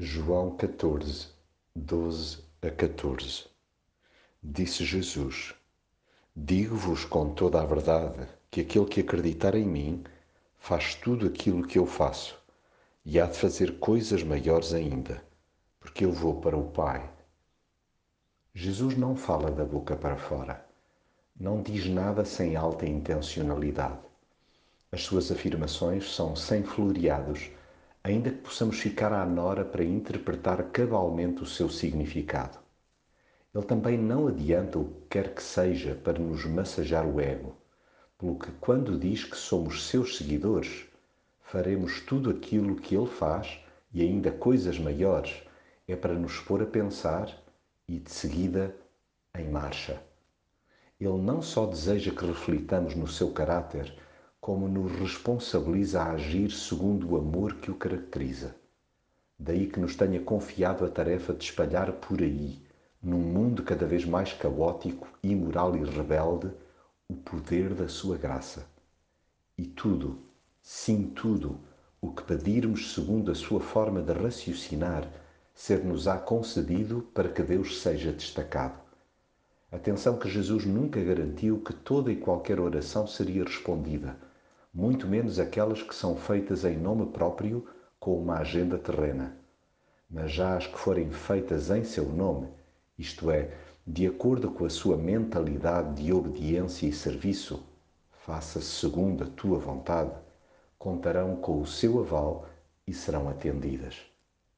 João 14, 12 a 14 Disse Jesus: Digo-vos com toda a verdade que aquele que acreditar em mim faz tudo aquilo que eu faço e há de fazer coisas maiores ainda, porque eu vou para o Pai. Jesus não fala da boca para fora. Não diz nada sem alta intencionalidade. As suas afirmações são sem floreados ainda que possamos ficar à nora para interpretar cabalmente o seu significado. Ele também não adianta o que quer que seja para nos massajar o ego, pelo que, quando diz que somos seus seguidores, faremos tudo aquilo que ele faz e ainda coisas maiores, é para nos pôr a pensar e, de seguida, em marcha. Ele não só deseja que reflitamos no seu caráter, como nos responsabiliza a agir segundo o amor que o caracteriza. Daí que nos tenha confiado a tarefa de espalhar por aí, num mundo cada vez mais caótico, imoral e rebelde, o poder da sua graça. E tudo, sim tudo, o que pedirmos segundo a sua forma de raciocinar, ser-nos-á concedido para que Deus seja destacado. Atenção que Jesus nunca garantiu que toda e qualquer oração seria respondida muito menos aquelas que são feitas em nome próprio com uma agenda terrena. Mas já as que forem feitas em seu nome, isto é, de acordo com a sua mentalidade de obediência e serviço, faça-se segundo a tua vontade, contarão com o seu aval e serão atendidas.